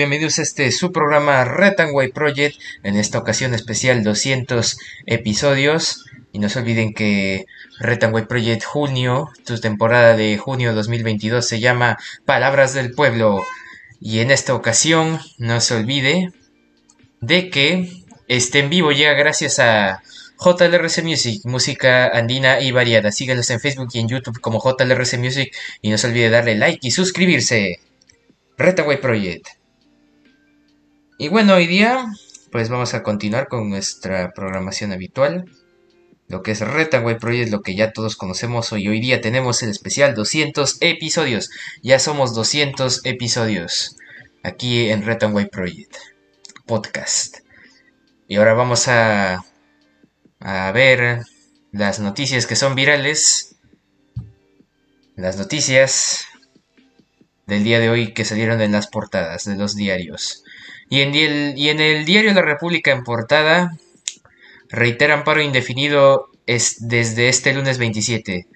bienvenidos a este su programa Retangway Project, en esta ocasión especial 200 episodios. Y no se olviden que Retangway Project junio, tu temporada de junio 2022 se llama Palabras del Pueblo. Y en esta ocasión no se olvide de que este en vivo llega gracias a JLRC Music, música andina y variada. Síguenos en Facebook y en YouTube como JLRC Music y no se olvide darle like y suscribirse. Retaway Project. Y bueno, hoy día pues vamos a continuar con nuestra programación habitual. lo que es Retaway Project, lo que ya todos conocemos hoy. Hoy día tenemos el especial 200 episodios. Ya somos 200 episodios aquí en Retaway Project Podcast. Y ahora vamos a, a ver las noticias que son virales. Las noticias del día de hoy que salieron en las portadas de los diarios. Y en, el, diario La República en portada reiteran paro indefinido es desde este lunes 27.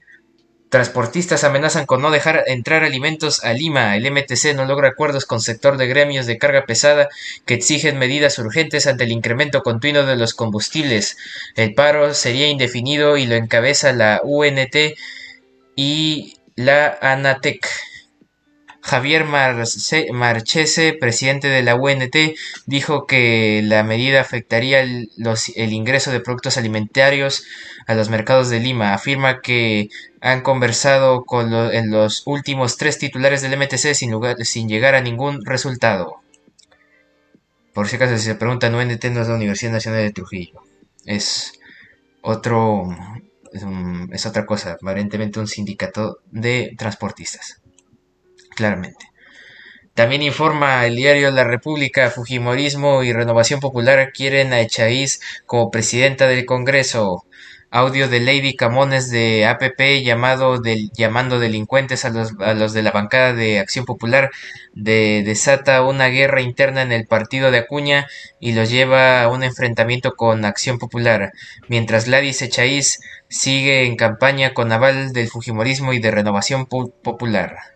Transportistas amenazan con no dejar entrar alimentos a Lima. El MTC no logra acuerdos con sector de gremios de carga pesada que exigen medidas urgentes ante el incremento continuo de los combustibles. El paro sería indefinido y lo encabeza la UNT y la ANATEC. Javier Marchese, presidente de la UNT, dijo que la medida afectaría el, ingreso de productos alimentarios a los mercados de Lima. Afirma que han conversado con en los últimos tres titulares del MTC sin, llegar a ningún resultado. Por si acaso, si se preguntan, UNT no es la Universidad Nacional de Trujillo. Es otro. es otra cosa, aparentemente un sindicato de transportistas claramente. También informa el diario La República, Fujimorismo y Renovación Popular quieren a Echaíz como presidenta del Congreso. Audio de Lady Camones de APP llamado llamando delincuentes a los, a los de la bancada de Acción Popular de, desata una guerra interna en el partido de Acuña y los lleva a un enfrentamiento con Acción Popular, mientras Gladys Echaíz sigue en campaña con aval del Fujimorismo y de Renovación Popular.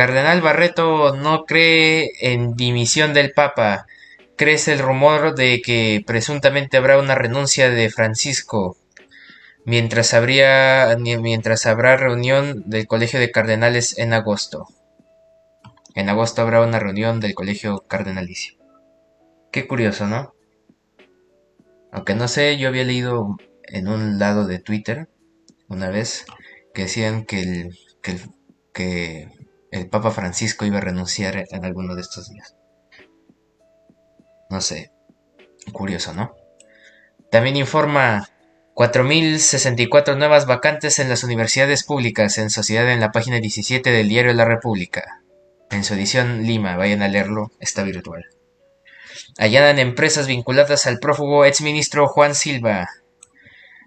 Cardenal Barreto no cree en dimisión del Papa. Crece el rumor de que presuntamente habrá una renuncia de Francisco, mientras, habría, mientras habrá reunión del Colegio de Cardenales en agosto. En agosto habrá una reunión del Colegio Cardenalicio. Qué curioso, ¿no? Aunque no sé, yo había leído en un lado de Twitter una vez que decían que el, que, que el Papa Francisco iba a renunciar en alguno de estos días. No sé, curioso, ¿no? También informa 4.064 nuevas vacantes en las universidades públicas en sociedad en la página 17 del diario La República. En su edición Lima, vayan a leerlo, está virtual. Allanan empresas vinculadas al prófugo exministro Juan Silva.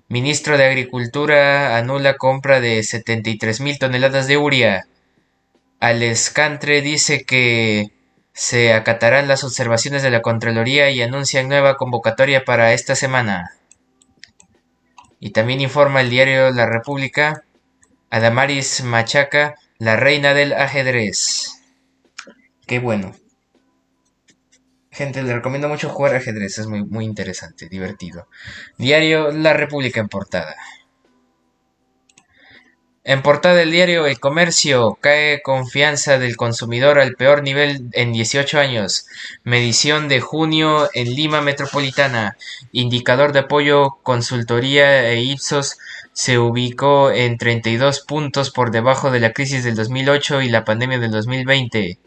Ministro de Agricultura anula compra de 73.000 toneladas de uria. Alescantre dice que se acatarán las observaciones de la Contraloría y anuncian nueva convocatoria para esta semana. Y también informa el diario La República, Adamaris Machaca, la reina del ajedrez. Qué bueno. Gente, le recomiendo mucho jugar ajedrez, es muy, muy interesante, divertido. Diario La República en portada. En portada del diario El Comercio, cae confianza del consumidor al peor nivel en 18 años. Medición de junio en Lima Metropolitana. Indicador de apoyo consultoría e Ipsos se ubicó en 32 puntos por debajo de la crisis del 2008 y la pandemia del 2020.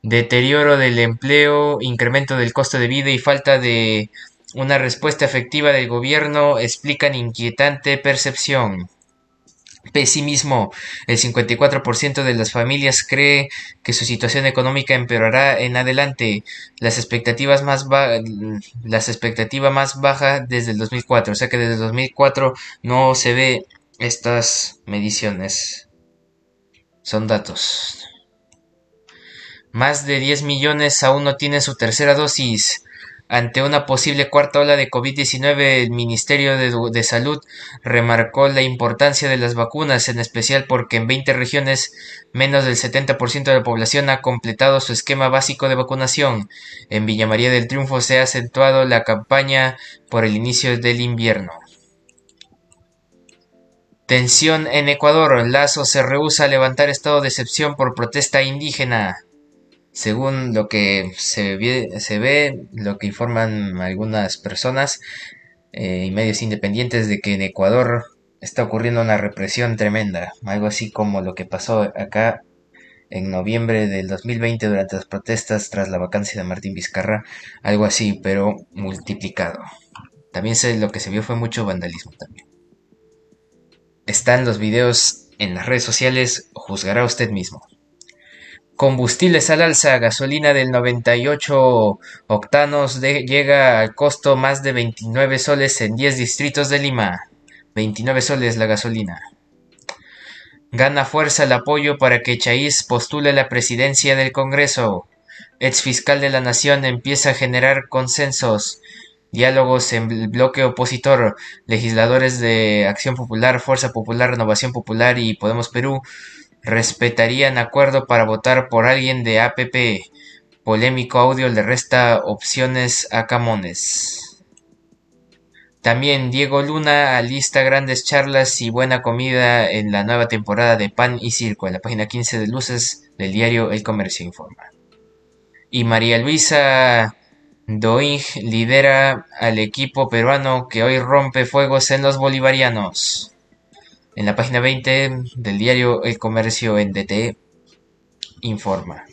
Deterioro del empleo, incremento del costo de vida y falta de una respuesta efectiva del gobierno explican inquietante percepción. Pesimismo. El 54% de las familias cree que su situación económica empeorará en adelante. Las expectativas más las expectativas más baja desde el 2004. O sea que desde el 2004 no se ve estas mediciones. Son datos. Más de 10 millones aún no tienen su tercera dosis. Ante una posible cuarta ola de COVID-19, el Ministerio de, Salud remarcó la importancia de las vacunas, en especial porque en 20 regiones menos del 70% de la población ha completado su esquema básico de vacunación. En Villa María del Triunfo se ha acentuado la campaña por el inicio del invierno. Tensión en Ecuador. Lazo se rehúsa a levantar estado de excepción por protesta indígena. Según lo que se ve, se lo que informan algunas personas eh, y medios independientes de que en Ecuador está ocurriendo una represión tremenda, algo así como lo que pasó acá en noviembre del 2020 durante las protestas tras la vacancia de Martín Vizcarra, algo así, pero multiplicado. También sé, lo que se vio fue mucho vandalismo también. Están los videos en las redes sociales, juzgará usted mismo. Combustibles al alza, gasolina del 98 octanos llega al costo más de 29 soles en 10 distritos de Lima. 29 soles la gasolina. Gana fuerza el apoyo para que Chaiz postule la presidencia del Congreso. Ex fiscal de la Nación empieza a generar consensos. Diálogos en el bloque opositor. Legisladores de Acción Popular, Fuerza Popular, Renovación Popular y Podemos Perú respetarían acuerdo para votar por alguien de APP. Polémico audio le resta opciones a Camones. También Diego Luna alista grandes charlas y buena comida en la nueva temporada de Pan y Circo, en la página 15 de Luces del diario El Comercio Informa. Y María Luisa Doing lidera al equipo peruano que hoy rompe fuegos en los bolivarianos. En la página 20 del diario El Comercio en DT informa.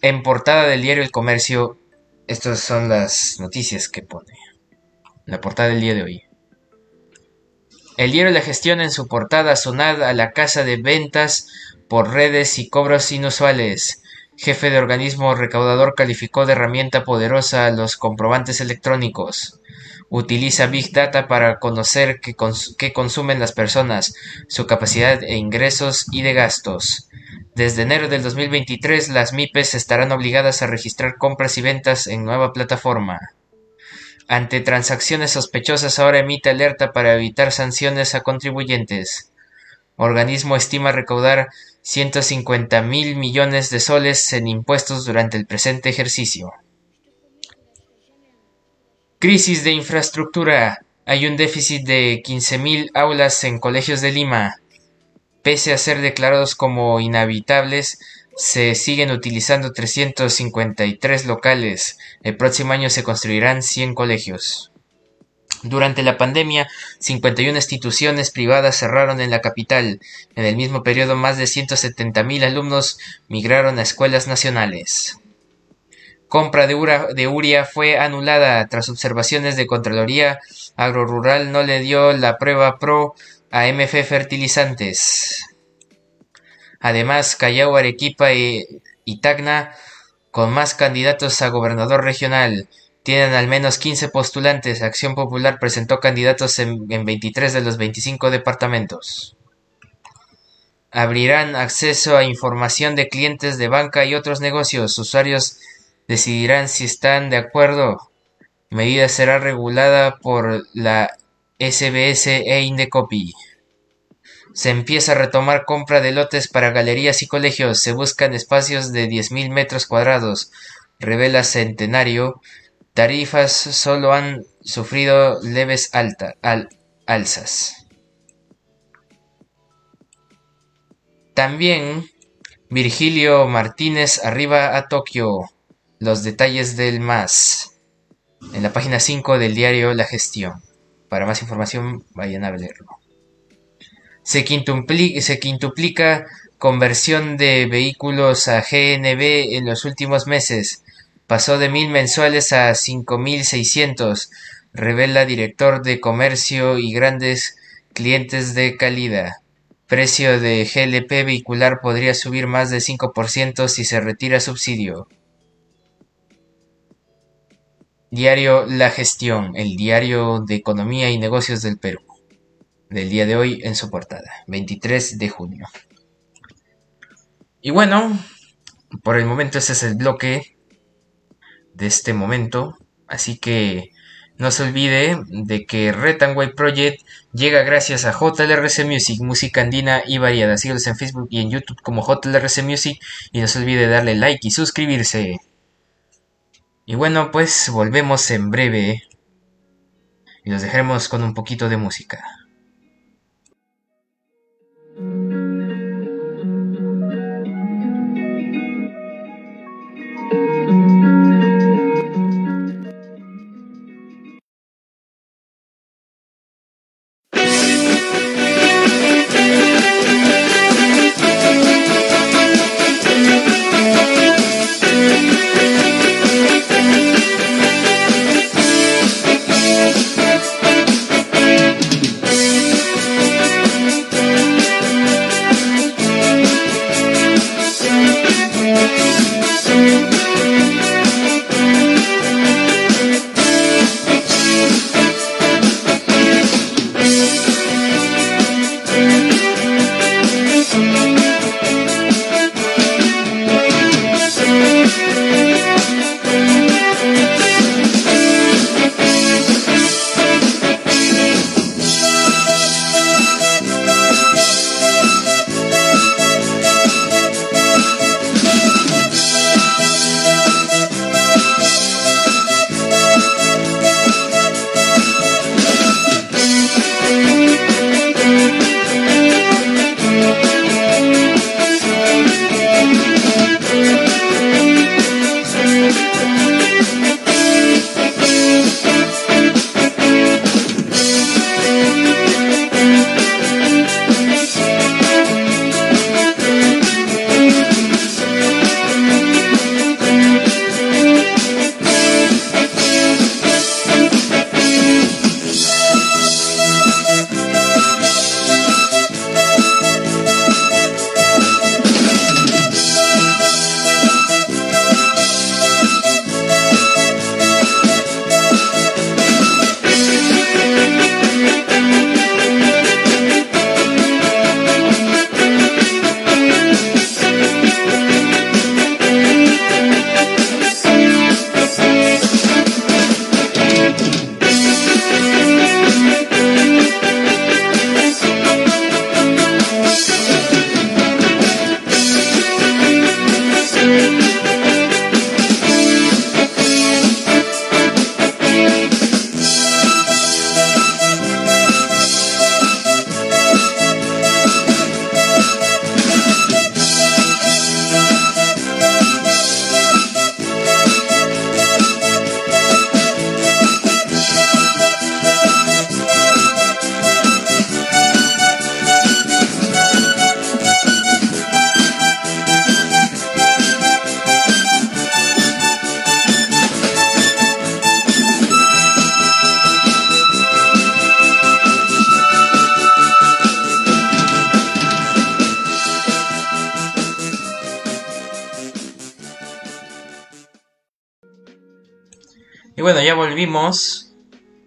En portada del diario El Comercio, estas son las noticias que pone. La portada del día de hoy. El diario La Gestión en su portada sonada a la casa de ventas por redes y cobros inusuales. Jefe de organismo recaudador calificó de herramienta poderosa a los comprobantes electrónicos. Utiliza Big Data para conocer qué, consumen las personas, su capacidad de ingresos y de gastos. Desde enero del 2023, las MIPES estarán obligadas a registrar compras y ventas en nueva plataforma. Ante transacciones sospechosas, ahora emite alerta para evitar sanciones a contribuyentes. Organismo estima recaudar 150 mil millones de soles en impuestos durante el presente ejercicio. Crisis de infraestructura. Hay un déficit de 15.000 aulas en colegios de Lima. Pese a ser declarados como inhabitables, se siguen utilizando 353 locales. El próximo año se construirán 100 colegios. Durante la pandemia, 51 instituciones privadas cerraron en la capital. En el mismo periodo, más de 170.000 alumnos migraron a escuelas nacionales compra de, Uria fue anulada tras observaciones de Contraloría Agrorural no le dio la prueba PRO a MF Fertilizantes. Además, Callao, Arequipa y, Tacna, con más candidatos a gobernador regional, tienen al menos 15 postulantes. Acción Popular presentó candidatos en, en 23 de los 25 departamentos. Abrirán acceso a información de clientes de banca y otros negocios. Usuarios decidirán si están de acuerdo. Medida será regulada por la SBS e Indecopi. Se empieza a retomar compra de lotes para galerías y colegios. Se buscan espacios de 10.000 metros cuadrados. Revela Centenario. Tarifas solo han sufrido leves alta, al, alzas. También Virgilio Martínez arriba a Tokio los detalles del MAS en la página 5 del diario La Gestión. Para más información vayan a leerlo. Se quintuplica, conversión de vehículos a GNB en los últimos meses. Pasó de mil mensuales a 5.600, revela director de comercio y grandes clientes de calidad. Precio de GLP vehicular podría subir más de 5% si se retira subsidio. Diario La Gestión, el diario de economía y negocios del Perú, del día de hoy en su portada, 23 de junio. Y bueno, por el momento ese es el bloque de este momento, así que no se olvide de que Retangway Project llega gracias a JLRC Music, música andina y variada. Síguenos en Facebook y en YouTube como JLRC Music y no se olvide darle like y suscribirse. Y bueno, pues volvemos en breve y nos dejaremos con un poquito de música.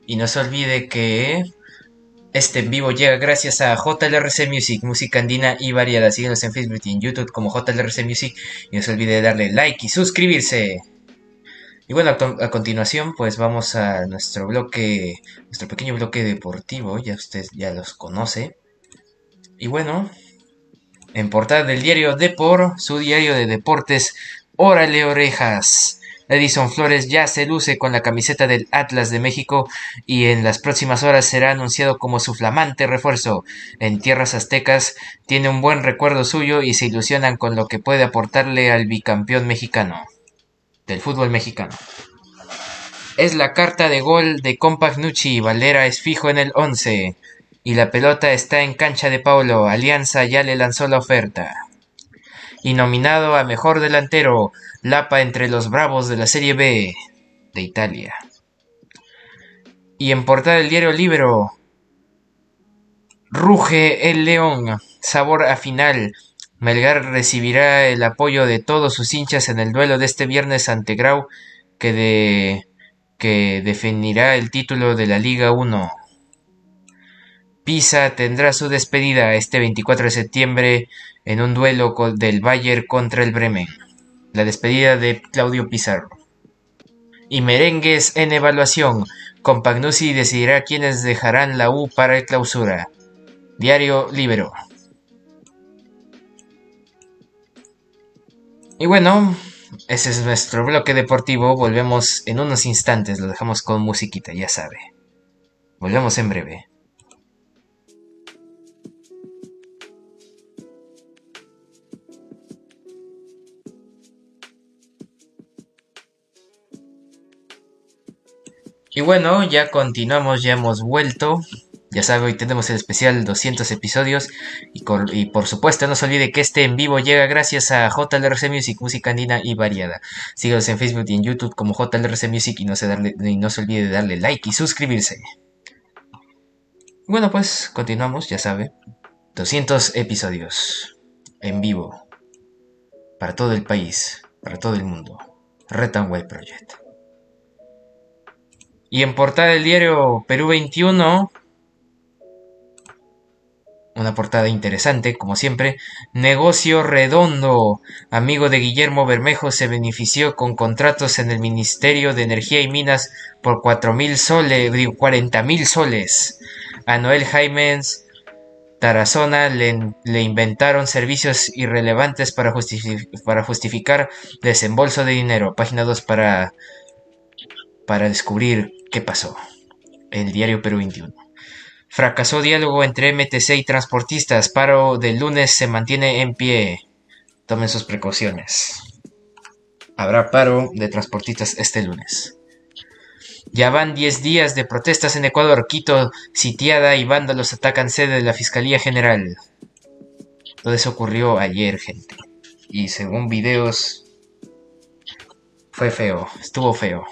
Y no se olvide que este en vivo llega gracias a JLRC Music, música andina y variada. Síguenos en Facebook y en YouTube como JLRC Music. Y no se olvide de darle like y suscribirse. Y bueno, a, continuación pues vamos a nuestro bloque, nuestro pequeño bloque deportivo, ya usted ya los conoce. Y bueno, en portada del diario Depor, su diario de deportes, Órale Orejas. Edison Flores ya se luce con la camiseta del Atlas de México y en las próximas horas será anunciado como su flamante refuerzo. En tierras aztecas tiene un buen recuerdo suyo y se ilusionan con lo que puede aportarle al bicampeón mexicano del fútbol mexicano. Es la carta de gol de Compact Nucci, Valera es fijo en el 11 y la pelota está en cancha de Paulo, Alianza ya le lanzó la oferta. Y nominado a mejor delantero, Lapa entre los bravos de la Serie B de Italia. Y en portada del diario Libro, Ruge el León, sabor a final, Melgar recibirá el apoyo de todos sus hinchas en el duelo de este viernes ante Grau, que, de, que definirá el título de la Liga 1. Pisa tendrá su despedida este 24 de septiembre en un duelo del Bayern contra el Bremen. La despedida de Claudio Pizarro. Y merengues en evaluación. Compagnusi decidirá quiénes dejarán la U para el clausura. Diario Libero. Y bueno, ese es nuestro bloque deportivo. Volvemos en unos instantes, lo dejamos con musiquita, ya sabe. Volvemos en breve. Y bueno, ya continuamos, ya hemos vuelto. Ya sabe, hoy tenemos el especial 200 episodios y, por supuesto no se olvide que este en vivo llega gracias a JLRC Music, música andina y variada. Síganos en Facebook y en YouTube como JLRC Music y no se, darle, y no se olvide de darle like y suscribirse. Bueno pues, continuamos, ya sabe. 200 episodios en vivo para todo el país, para todo el mundo. Retanway Project. Y en portada del diario Perú 21 una portada interesante, como siempre. Negocio redondo. Amigo de Guillermo Bermejo se benefició con contratos en el Ministerio de Energía y Minas por cuatro mil soles, cuarenta mil soles. A Noel Jaimens Tarazona le, le inventaron servicios irrelevantes para, para justificar desembolso de dinero. Página 2 para, para descubrir qué pasó. El diario Perú 21. Fracasó diálogo entre MTC y transportistas. Paro del lunes se mantiene en pie. Tomen sus precauciones. Habrá paro de transportistas este lunes. Ya van 10 días de protestas en Ecuador. Quito sitiada y vándalos atacan sede de la Fiscalía General. Todo eso ocurrió ayer, gente. Y según videos... Fue feo, estuvo feo.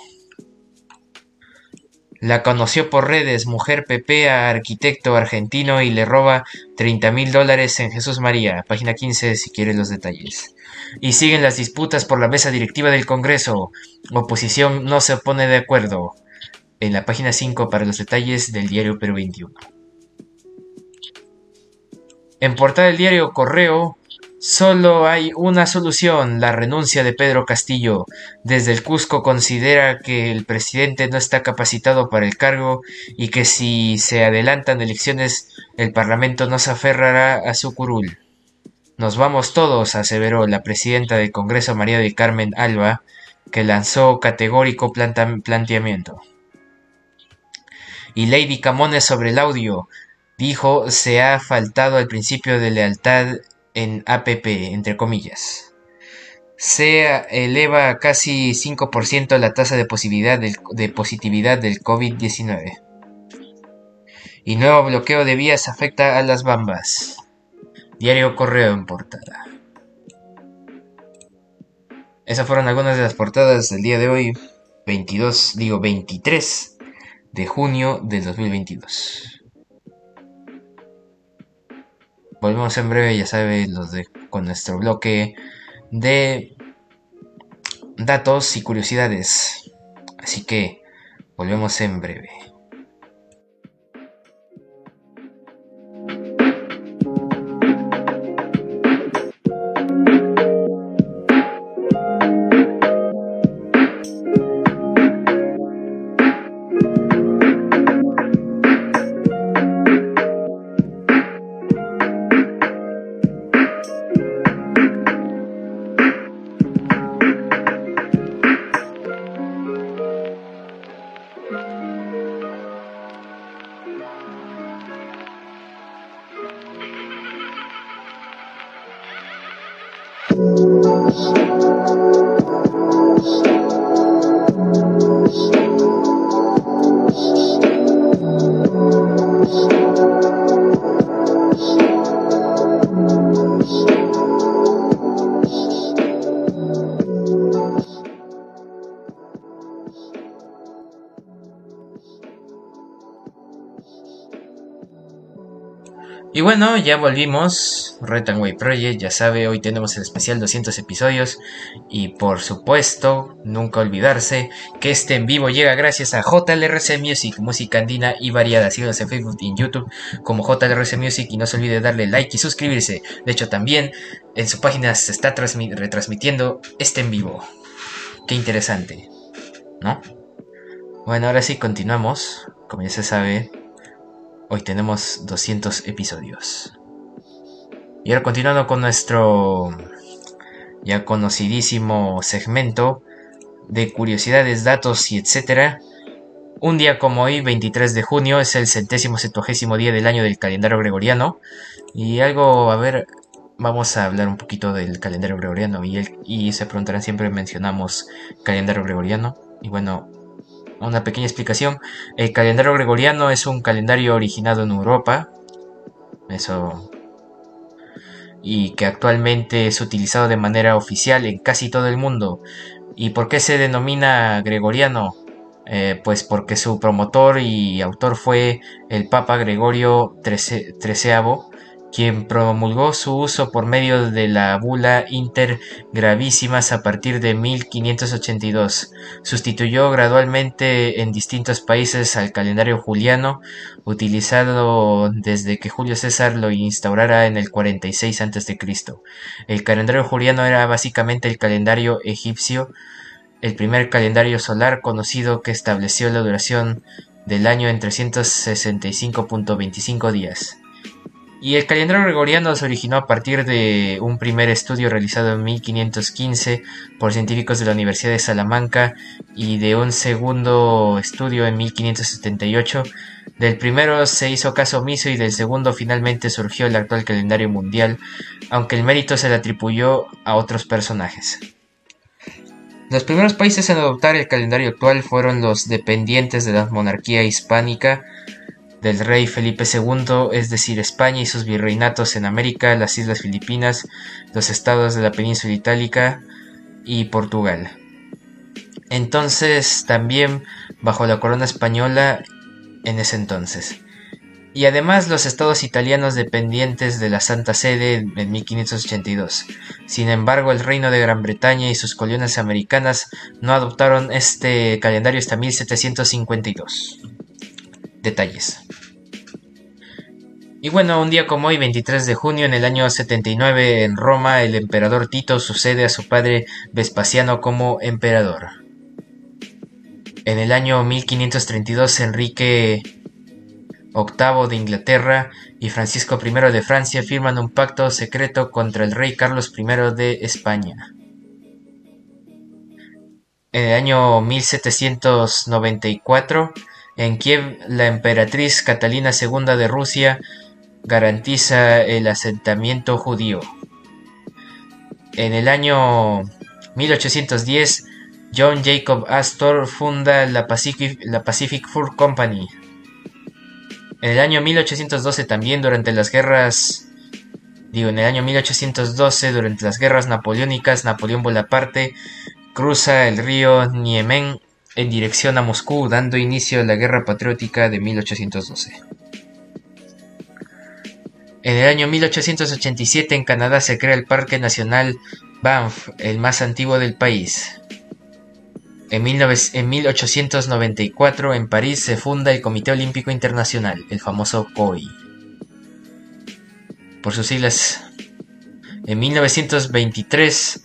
La conoció por redes, mujer pepea, arquitecto argentino y le roba 30 mil dólares en Jesús María. Página 15 si quiere los detalles. Y siguen las disputas por la mesa directiva del Congreso. Oposición no se pone de acuerdo. En la página 5 para los detalles del diario Perú 21. En portada del diario Correo, Solo hay una solución, la renuncia de Pedro Castillo. Desde el Cusco considera que el presidente no está capacitado para el cargo y que si se adelantan elecciones el Parlamento no se aferrará a su curul. Nos vamos todos, aseveró la presidenta del Congreso María del Carmen Alba, que lanzó categórico planteamiento. Y Lady Camones sobre el audio dijo se ha faltado el principio de lealtad en APP, entre comillas. Se eleva casi 5% la tasa de, positividad del, de positividad del COVID-19. Y nuevo bloqueo de vías afecta a las bambas. Diario Correo en portada. Esas fueron algunas de las portadas del día de hoy, 22, digo 23 de junio del 2022. Volvemos en breve, ya saben, los de, con nuestro bloque de datos y curiosidades. Así que Volvemos en breve. Y bueno, ya volvimos. Way Project, ya sabe, hoy tenemos el especial 200 episodios. Y por supuesto, nunca olvidarse que este en vivo llega gracias a JLRC Music, música andina y variada. Síganos en Facebook y en YouTube como JLRC Music y no se olvide darle like y suscribirse. De hecho, también en su página se está retransmitiendo este en vivo. Qué interesante, ¿no? Bueno, ahora sí continuamos. Como ya se sabe, Hoy tenemos 200 episodios. Y ahora continuando con nuestro ya conocidísimo segmento de curiosidades, datos y etcétera. Un día como hoy, 23 de junio, es el centésimo septuagésimo día del año del calendario gregoriano. Y algo, a ver, vamos a hablar un poquito del calendario gregoriano. Y, y se preguntarán, siempre mencionamos calendario gregoriano. Y bueno, una pequeña explicación. El calendario gregoriano es un calendario originado en Europa. Eso. Y que actualmente es utilizado de manera oficial en casi todo el mundo. ¿Y por qué se denomina gregoriano? Eh, pues porque su promotor y autor fue el Papa Gregorio XIII, quien promulgó su uso por medio de la bula Inter Gravísimas a partir de 1582. Sustituyó gradualmente en distintos países al calendario juliano, utilizado desde que Julio César lo instaurara en el 46 a.C. El calendario juliano era básicamente el calendario egipcio, el primer calendario solar conocido que estableció la duración del año en 365.25 días. Y el calendario gregoriano se originó a partir de un primer estudio realizado en 1515 por científicos de la Universidad de Salamanca y de un segundo estudio en 1578. Del primero se hizo caso omiso y del segundo finalmente surgió el actual calendario mundial, aunque el mérito se le atribuyó a otros personajes. Los primeros países en adoptar el calendario actual fueron los dependientes de la monarquía hispánica, del rey Felipe II, es decir, España y sus virreinatos en América, las Islas Filipinas, los estados de la península itálica y Portugal. Entonces, también bajo la corona española en ese entonces. Y además los estados italianos dependientes de la Santa Sede en 1582. Sin embargo, el Reino de Gran Bretaña y sus colonias americanas no adoptaron este calendario hasta 1752. Detalles. Y bueno, un día como hoy, 23 de junio, en el año 79, en Roma, el emperador Tito sucede a su padre Vespasiano como emperador. En el año 1532, Enrique VIII de Inglaterra y Francisco I de Francia firman un pacto secreto contra el rey Carlos I de España. En el año 1794, en Kiev, la emperatriz Catalina II de Rusia garantiza el asentamiento judío. En el año 1810, John Jacob Astor funda la Pacific, la Pacific Fur Company. En el año 1812 también durante las guerras digo, en el año 1812 durante las guerras napoleónicas, Napoleón Bonaparte cruza el río Niemen en dirección a Moscú, dando inicio a la Guerra Patriótica de 1812. En el año 1887 en Canadá se crea el Parque Nacional Banff, el más antiguo del país. En, 1894 en París se funda el Comité Olímpico Internacional, el famoso COI. Por sus siglas. En 1923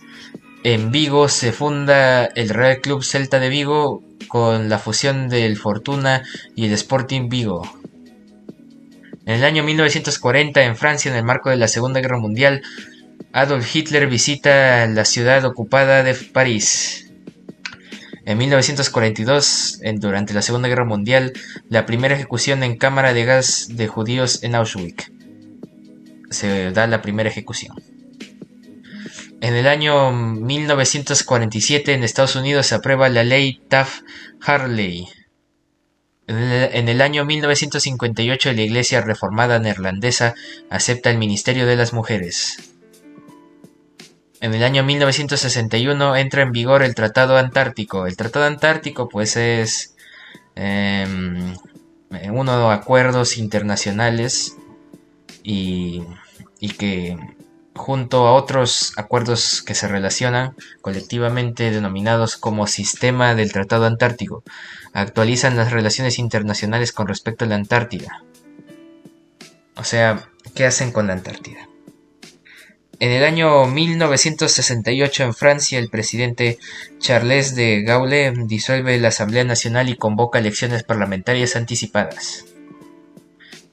en Vigo se funda el Real Club Celta de Vigo con la fusión del Fortuna y el Sporting Vigo. En el año 1940 en Francia, en el marco de la Segunda Guerra Mundial, Adolf Hitler visita la ciudad ocupada de París. En 1942, durante la Segunda Guerra Mundial, la primera ejecución en cámara de gas de judíos en Auschwitz. Se da la primera ejecución. En el año 1947 en Estados Unidos se aprueba la ley Taft-Hartley. En el, año 1958 la Iglesia Reformada Neerlandesa acepta el Ministerio de las Mujeres. En el año 1961 entra en vigor el Tratado Antártico. El Tratado Antártico pues es em, uno de los acuerdos internacionales y, y que junto a otros acuerdos que se relacionan colectivamente denominados como Sistema del Tratado Antártico, actualizan las relaciones internacionales con respecto a la Antártida. O sea, ¿qué hacen con la Antártida? En el año 1968 en Francia el presidente Charles de Gaulle disuelve la Asamblea Nacional y convoca elecciones parlamentarias anticipadas.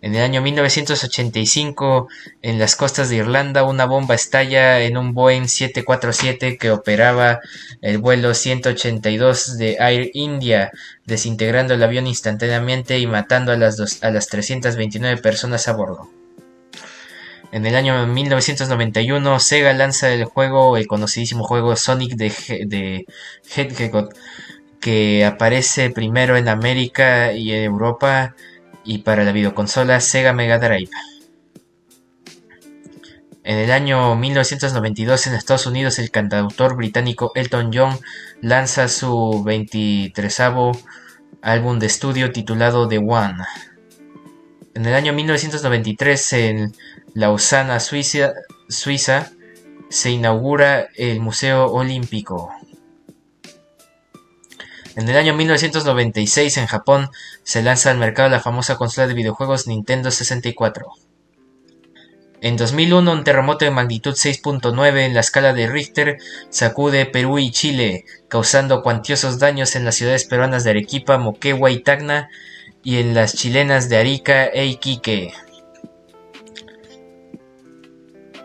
En el año 1985 en las costas de Irlanda una bomba estalla en un Boeing 747 que operaba el vuelo 182 de Air India, desintegrando el avión instantáneamente y matando a las, a las 329 personas a bordo. En el año 1991, Sega lanza el juego, el conocidísimo juego Sonic de, de Hedgehog, que aparece primero en América y en Europa y para la videoconsola Sega Mega Drive. En el año 1992 en Estados Unidos el cantautor británico Elton John lanza su 23 álbum de estudio titulado The One. En el año 1993 en Lausana, Suiza, Suiza, se inaugura el Museo Olímpico. En el año 1996 en Japón se lanza al mercado la famosa consola de videojuegos Nintendo 64. En 2001 un terremoto de magnitud 6.9 en la escala de Richter sacude Perú y Chile, causando cuantiosos daños en las ciudades peruanas de Arequipa, Moquegua y Tacna y en las chilenas de Arica e Iquique.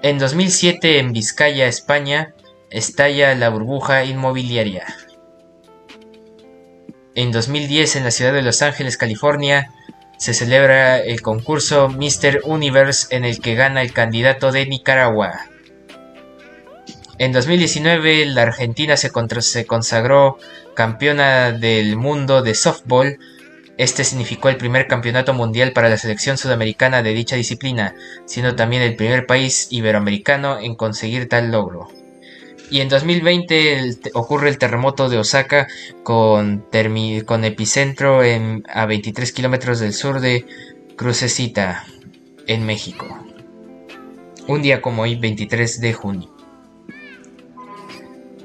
En 2007, en Vizcaya, España, estalla la burbuja inmobiliaria. En 2010, en la ciudad de Los Ángeles, California, se celebra el concurso Mr. Universe en el que gana el candidato de Nicaragua. En 2019, la Argentina se, se consagró campeona del mundo de softball este significó el primer campeonato mundial para la selección sudamericana de dicha disciplina, siendo también el primer país iberoamericano en conseguir tal logro. Y en 2020 ocurre el terremoto de Osaka con, con epicentro en, a 23 kilómetros del sur de Crucecita, en México. Un día como hoy, 23 de junio.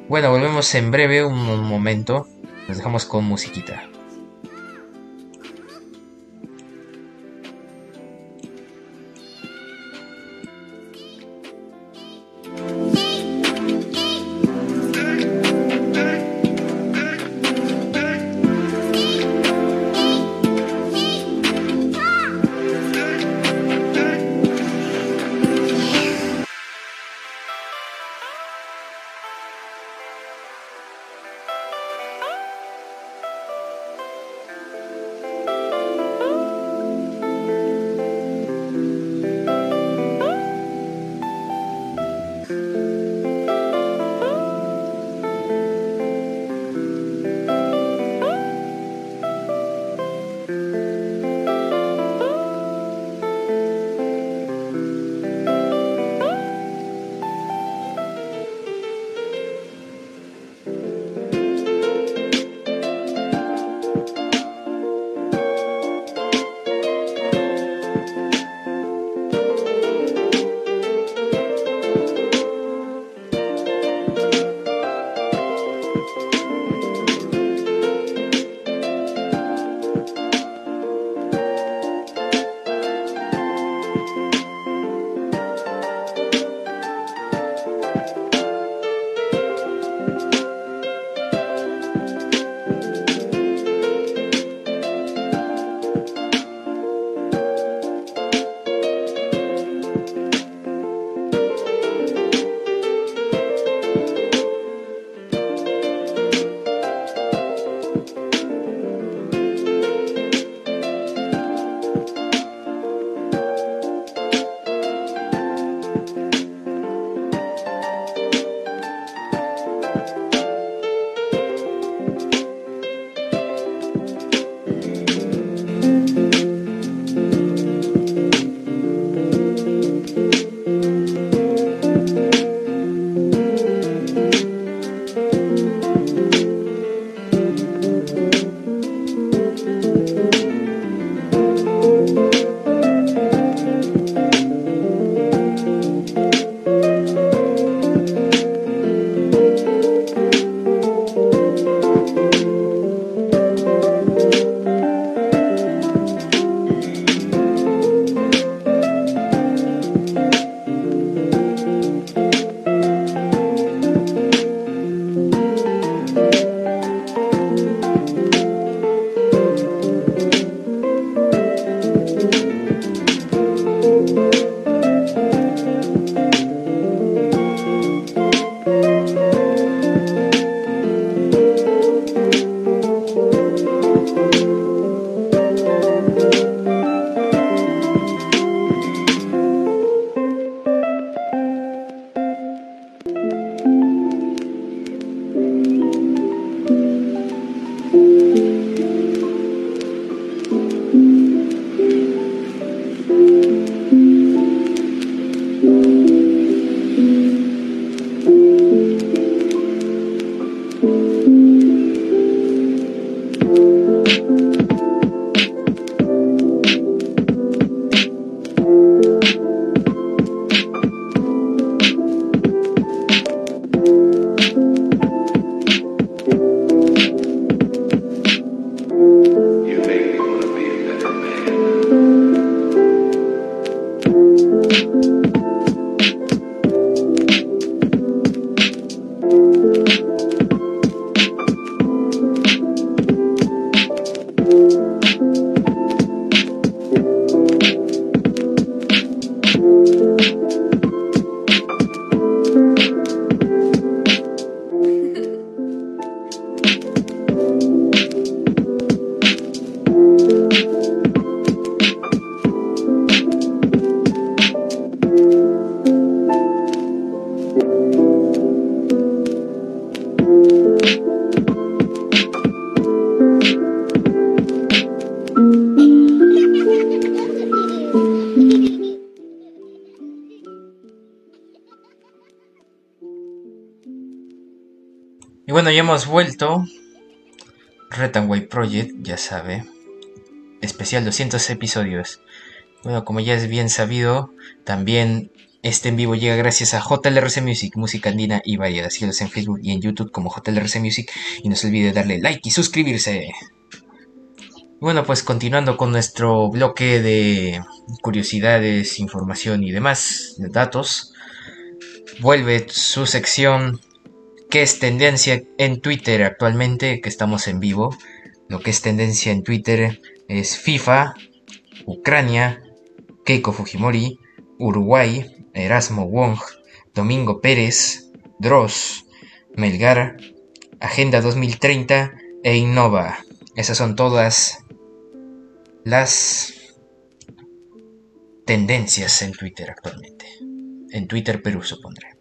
Bueno, volvemos en breve, un momento. Nos dejamos con musiquita. Hemos vuelto. Retanway Project, ya sabe. Especial 200 episodios. Bueno, como ya es bien sabido, también este en vivo llega gracias a JLRC Music, música andina y variedad. Síguenos en Facebook y en YouTube como JLRC Music. Y no se olvide darle like y suscribirse. Bueno, pues continuando con nuestro bloque de curiosidades, información y demás datos, vuelve su sección ¿Qué es tendencia en Twitter actualmente? Que estamos en vivo. Lo que es tendencia en Twitter es FIFA, Ucrania, Keiko Fujimori, Uruguay, Erasmo Wong, Domingo Pérez, Dross, Melgar, Agenda 2030 e Innova. Esas son todas las tendencias en Twitter actualmente. En Twitter Perú supondré.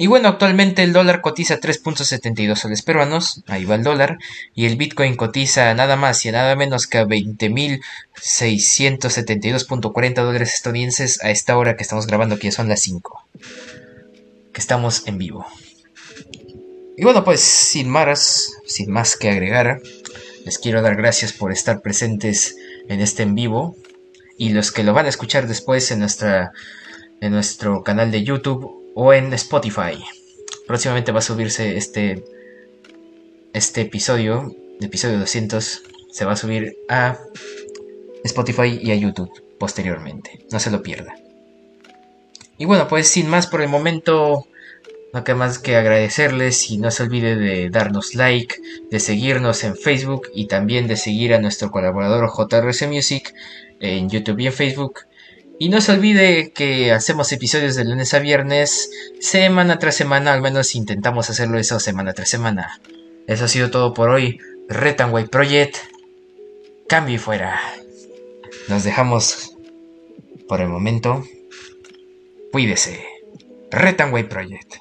Y bueno, actualmente el dólar cotiza 3.72 soles peruanos, ahí va el dólar, y el Bitcoin cotiza nada más y nada menos que a 20.672.40 dólares estadounidenses a esta hora que estamos grabando, que ya son las 5, que estamos en vivo. Y bueno, pues sin más, sin más que agregar, les quiero dar gracias por estar presentes en este en vivo y los que lo van a escuchar después en nuestra en nuestro canal de YouTube o en Spotify. Próximamente va a subirse este, este episodio, episodio 200, se va a subir a Spotify y a YouTube posteriormente. No se lo pierda. Y bueno, pues sin más por el momento, no queda más que agradecerles y no se olvide de darnos like, de seguirnos en Facebook y también de seguir a nuestro colaborador JRC Music en YouTube y en Facebook y no se olvide que hacemos episodios de lunes a viernes, semana tras semana, al menos intentamos hacerlo eso semana tras semana. Eso ha sido todo por hoy. Retanway Project. Cambio y fuera. Nos dejamos por el momento. Cuídese. Retanway Project.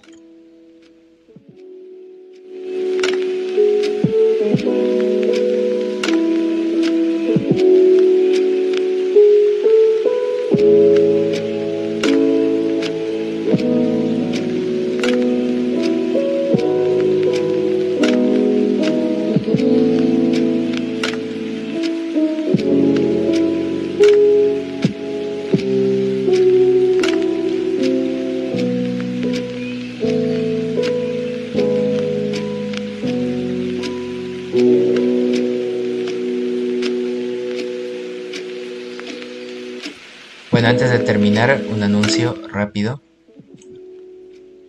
Bueno, antes de terminar, un anuncio rápido.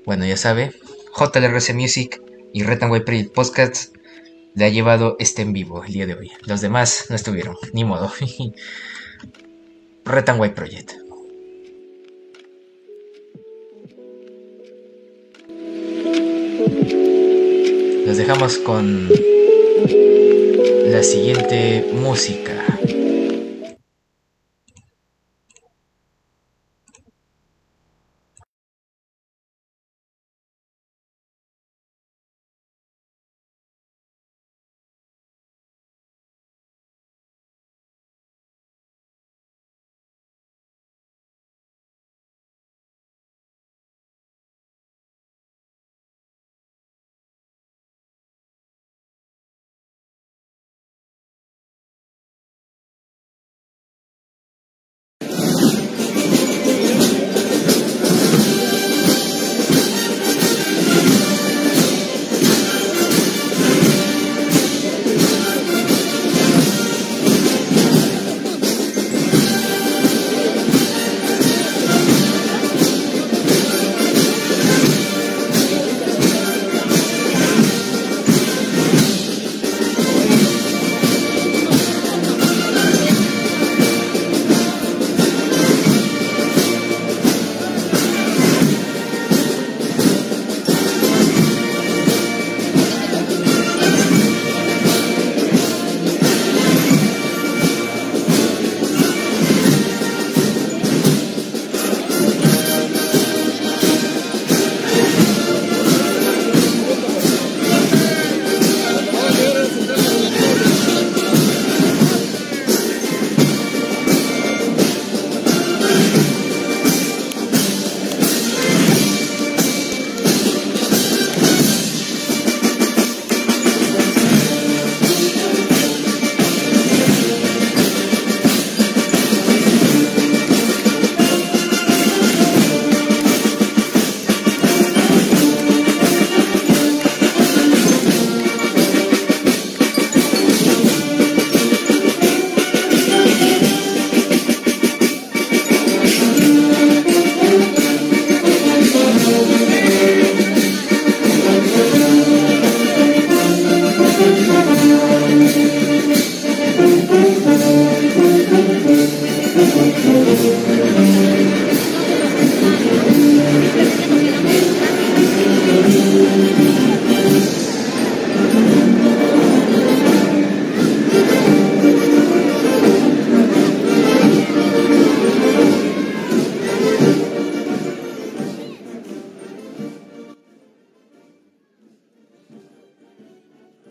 Bueno, ya sabe, JLRC Music y Retanway Project Podcast le ha llevado este en vivo el día de hoy. Los demás no estuvieron, ni modo. Retanway Project. Los dejamos con la siguiente música.